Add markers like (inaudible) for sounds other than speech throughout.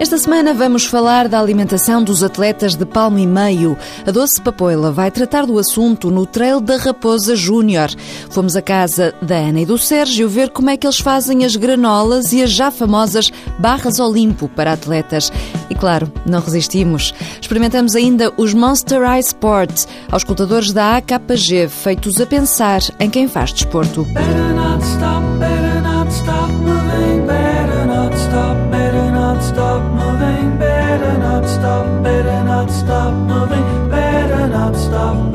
Esta semana vamos falar da alimentação dos atletas de palmo e meio. A Doce Papoila vai tratar do assunto no Trail da Raposa Júnior. Fomos à casa da Ana e do Sérgio ver como é que eles fazem as granolas e as já famosas barras Olimpo para atletas. E claro, não resistimos. Experimentamos ainda os Monster Ice Sport, aos escutadores da AKG, feitos a pensar em quem faz desporto. Better not stop, better not stop moving, better not stop.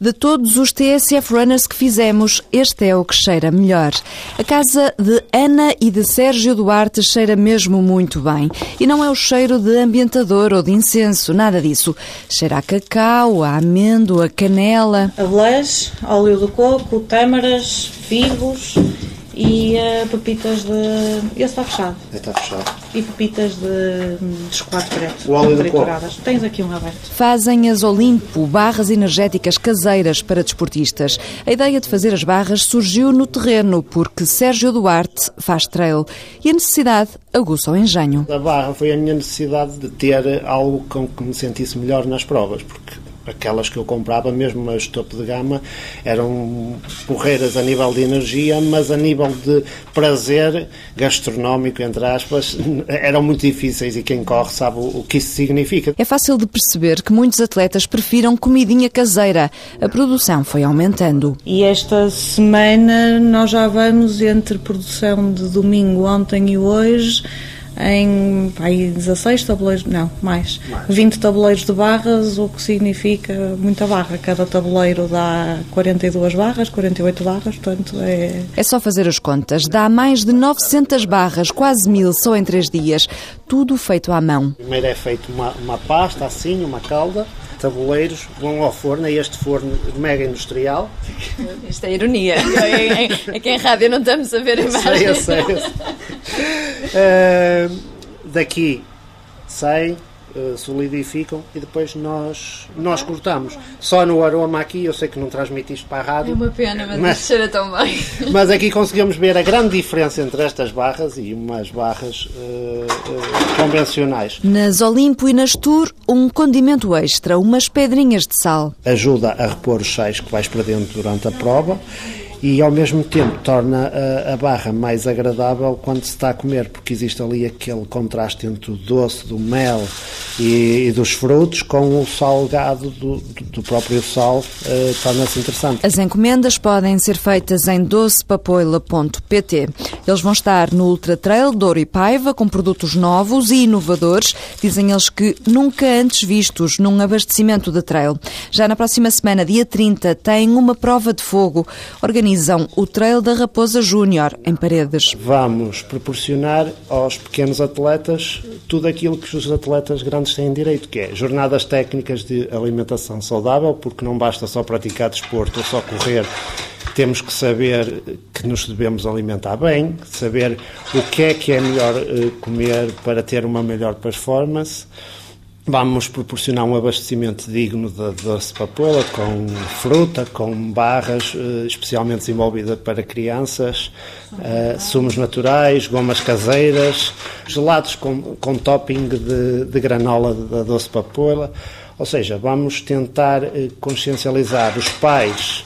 De todos os TSF Runners que fizemos, este é o que cheira melhor. A casa de Ana e de Sérgio Duarte cheira mesmo muito bem. E não é o cheiro de ambientador ou de incenso, nada disso. Cheira a cacau, a amêndoa, a canela. Avelãs, óleo de coco, tâmaras, figos e uh, pepitas de. Esse está fechado. Está fechado. E pepitas de, de chocolate preto. O óleo trituradas. Tens aqui um aberto. Fazem as Olimpo, barras energéticas caseiras para desportistas. A ideia de fazer as barras surgiu no terreno, porque Sérgio Duarte faz trail e a necessidade aguça o engenho. A barra foi a minha necessidade de ter algo com que me sentisse melhor nas provas, porque aquelas que eu comprava, mesmo as topo de gama, eram porreiras a nível de energia, mas a nível de prazer gastronómico, entre aspas, (laughs) eram muito difíceis e quem corre sabe o que isso significa. É fácil de perceber que muitos atletas prefiram comidinha caseira. A produção foi aumentando. E esta semana nós já vamos entre produção de domingo, ontem e hoje em aí, 16 tabuleiros, não, mais, mais, 20 tabuleiros de barras, o que significa muita barra. Cada tabuleiro dá 42 barras, 48 barras, portanto é... É só fazer as contas. Dá mais de 900 barras, quase mil, só em três dias. Tudo feito à mão. Primeiro é feito uma, uma pasta assim, uma calda, tabuleiros vão ao forno, é este forno mega industrial. Isto é ironia. (laughs) Aqui em rádio não estamos a ver. Sei, eu sei. Eu sei. Uh, daqui saem, uh, solidificam e depois nós, nós cortamos. Só no aroma aqui, eu sei que não transmite isto para a rádio. É uma pena, mas, mas cheira tão bem. (laughs) Mas aqui conseguimos ver a grande diferença entre estas barras e umas barras uh, convencionais. Nas Olimpo e nas Tour, um condimento extra, umas pedrinhas de sal. Ajuda a repor os sais que vais para dentro durante a prova e ao mesmo tempo torna a, a, barra mais agradável quando se está a comer, porque existe ali aquele contraste entre o doce do mel e, e dos frutos com o salgado do, do, próprio sal, uh, torna-se interessante. As encomendas podem ser feitas em docepapoila.pt. Eles vão estar no Ultra Trail Douro e Paiva com produtos novos e inovadores, dizem eles que nunca antes vistos num abastecimento de trail. Já na próxima semana, dia 30, tem uma prova de fogo organizam o Trail da Raposa Júnior, em Paredes. Vamos proporcionar aos pequenos atletas tudo aquilo que os atletas grandes têm direito, que é jornadas técnicas de alimentação saudável, porque não basta só praticar desporto ou só correr temos que saber que nos devemos alimentar bem, saber o que é que é melhor eh, comer para ter uma melhor performance. Vamos proporcionar um abastecimento digno da doce papoula, com fruta, com barras eh, especialmente desenvolvida para crianças, uh, sumos naturais, gomas caseiras, gelados com, com topping de, de granola da doce papoula. Ou seja, vamos tentar consciencializar os pais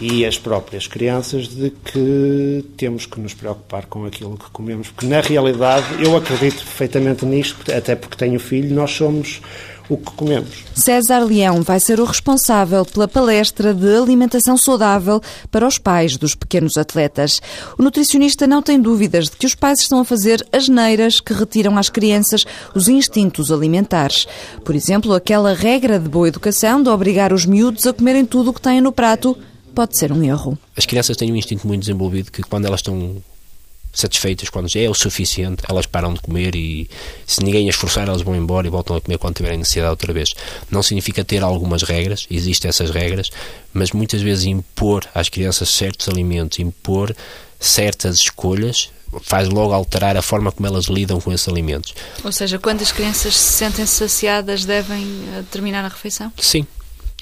e as próprias crianças de que temos que nos preocupar com aquilo que comemos, porque na realidade eu acredito perfeitamente nisto, até porque tenho filho, nós somos o que comemos. César Leão vai ser o responsável pela palestra de alimentação saudável para os pais dos pequenos atletas. O nutricionista não tem dúvidas de que os pais estão a fazer as neiras que retiram às crianças os instintos alimentares. Por exemplo, aquela regra de boa educação de obrigar os miúdos a comerem tudo o que têm no prato pode ser um erro. As crianças têm um instinto muito desenvolvido que quando elas estão satisfeitas, quando já é o suficiente, elas param de comer e se ninguém as forçar, elas vão embora e voltam a comer quando tiverem necessidade outra vez. Não significa ter algumas regras, existem essas regras, mas muitas vezes impor às crianças certos alimentos, impor certas escolhas, faz logo alterar a forma como elas lidam com esses alimentos. Ou seja, quando as crianças se sentem saciadas, devem eh, terminar a refeição? Sim,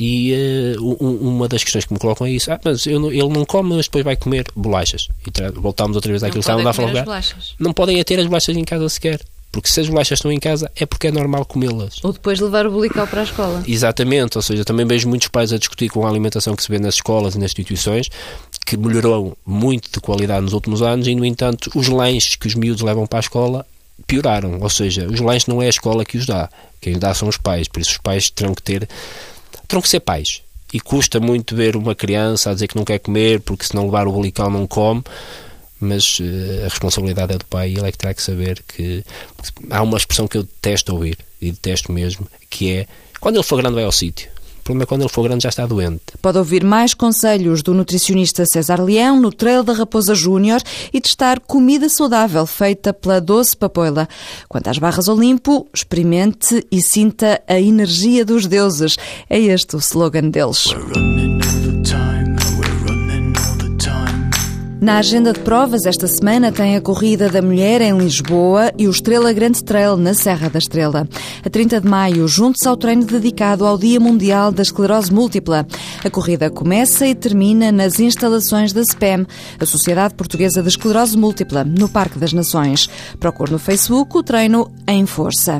E uh, um, uma das questões que me colocam é isso: ah, mas eu, ele não come, mas depois vai comer bolachas. E voltámos outra vez àquilo que estávamos a falar. Não podem ter as bolachas em casa sequer. Porque se as bolachas estão em casa é porque é normal comê-las. Ou depois levar o bulical para a escola. Exatamente, ou seja, também vejo muitos pais a discutir com a alimentação que se vê nas escolas e nas instituições, que melhorou muito de qualidade nos últimos anos e, no entanto, os lanches que os miúdos levam para a escola pioraram. Ou seja, os lanches não é a escola que os dá. Quem os dá são os pais. Por isso os pais terão que ter... terão que ser pais. E custa muito ver uma criança a dizer que não quer comer porque se não levar o bulical não come mas uh, a responsabilidade é do pai e ele é que terá que saber que há uma expressão que eu detesto ouvir e detesto mesmo, que é quando ele for grande vai ao sítio. Problema é quando ele for grande já está doente. Pode ouvir mais conselhos do nutricionista César Leão no Trail da Raposa Júnior e testar comida saudável feita pela Doce Papoila. Quanto às barras Olimpo, experimente e sinta a energia dos deuses. É este o slogan deles. Na agenda de provas, esta semana tem a Corrida da Mulher em Lisboa e o Estrela Grande Trail na Serra da Estrela. A 30 de maio, juntos ao treino dedicado ao Dia Mundial da Esclerose Múltipla. A corrida começa e termina nas instalações da SPEM, a Sociedade Portuguesa de Esclerose Múltipla, no Parque das Nações. Procure no Facebook o treino em força.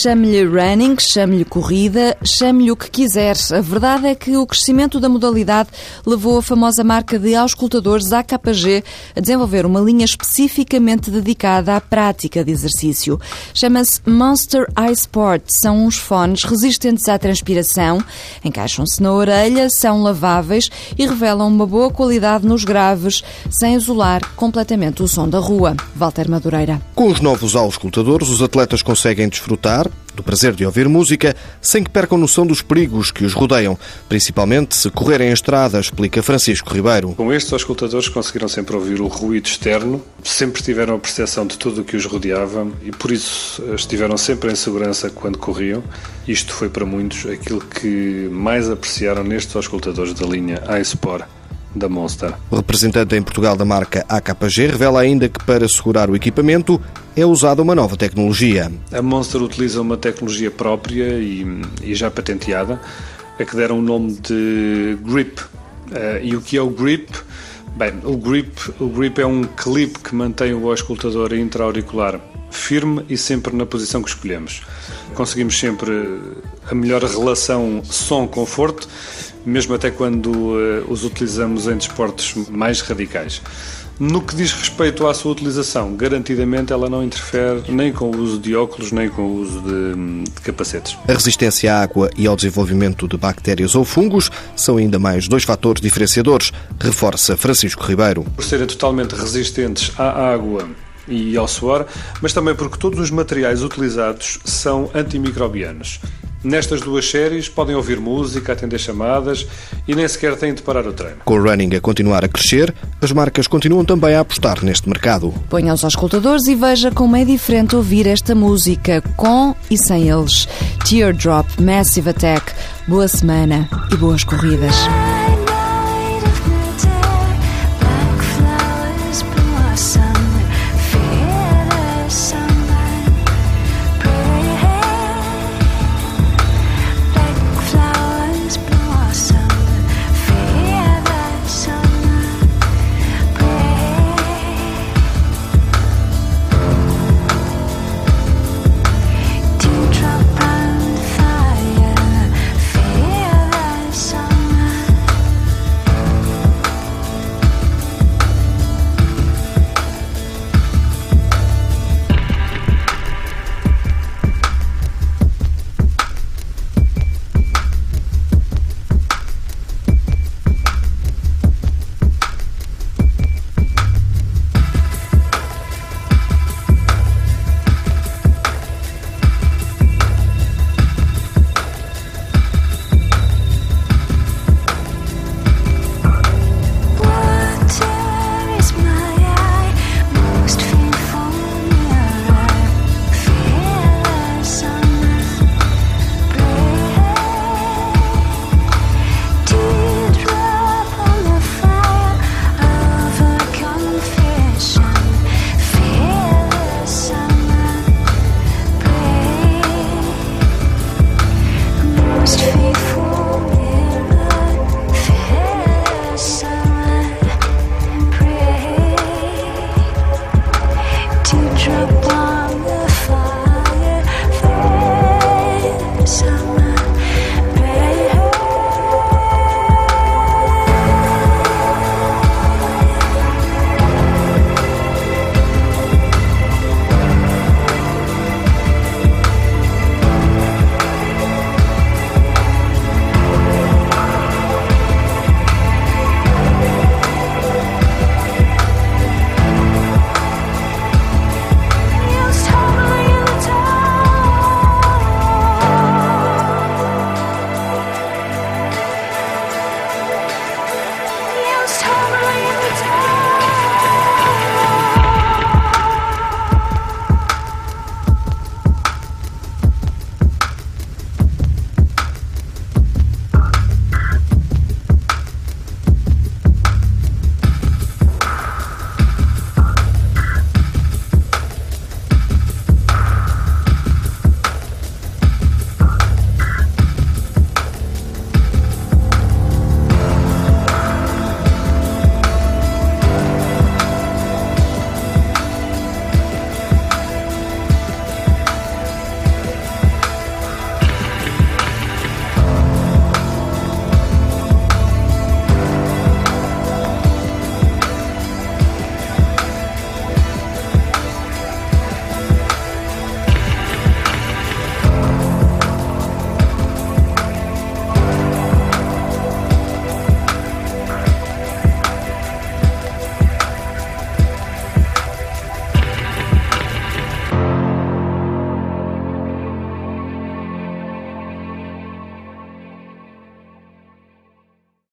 Chame-lhe running, chame-lhe corrida, chame-lhe o que quiser. A verdade é que o crescimento da modalidade levou a famosa marca de auscultadores AKG a desenvolver uma linha especificamente dedicada à prática de exercício. Chama-se Monster Eye Sport. São uns fones resistentes à transpiração, encaixam-se na orelha, são laváveis e revelam uma boa qualidade nos graves, sem isolar completamente o som da rua. Walter Madureira. Com os novos auscultadores, os atletas conseguem desfrutar do prazer de ouvir música, sem que percam noção dos perigos que os rodeiam, principalmente se correrem a estrada, explica Francisco Ribeiro. Com estes escutadores conseguiram sempre ouvir o ruído externo, sempre tiveram a percepção de tudo o que os rodeava e por isso estiveram sempre em segurança quando corriam. Isto foi para muitos aquilo que mais apreciaram nestes escutadores da linha iSport da Monster. O representante em Portugal da marca AKG revela ainda que para segurar o equipamento é usada uma nova tecnologia. A Monster utiliza uma tecnologia própria e, e já patenteada, a que deram o nome de Grip. Uh, e o que é o Grip? Bem, o grip, o grip é um clipe que mantém o auscultador intra-auricular firme e sempre na posição que escolhemos. Conseguimos sempre a melhor relação som-conforto, mesmo até quando uh, os utilizamos em desportos mais radicais. No que diz respeito à sua utilização, garantidamente ela não interfere nem com o uso de óculos, nem com o uso de, de, capacetes. A resistência à água e ao desenvolvimento de bactérias ou fungos são ainda mais dois fatores diferenciadores, reforça Francisco Ribeiro. Por serem totalmente resistentes à água e ao suor, mas também porque todos os materiais utilizados são antimicrobianos. Nestas duas séries podem ouvir música, atender chamadas e nem sequer têm de parar o treino. Com o running a continuar a crescer, as marcas continuam também a apostar neste mercado. Ponha os escutadores e veja como é diferente ouvir esta música com e sem eles. Teardrop Massive Attack. Boa semana e boas corridas.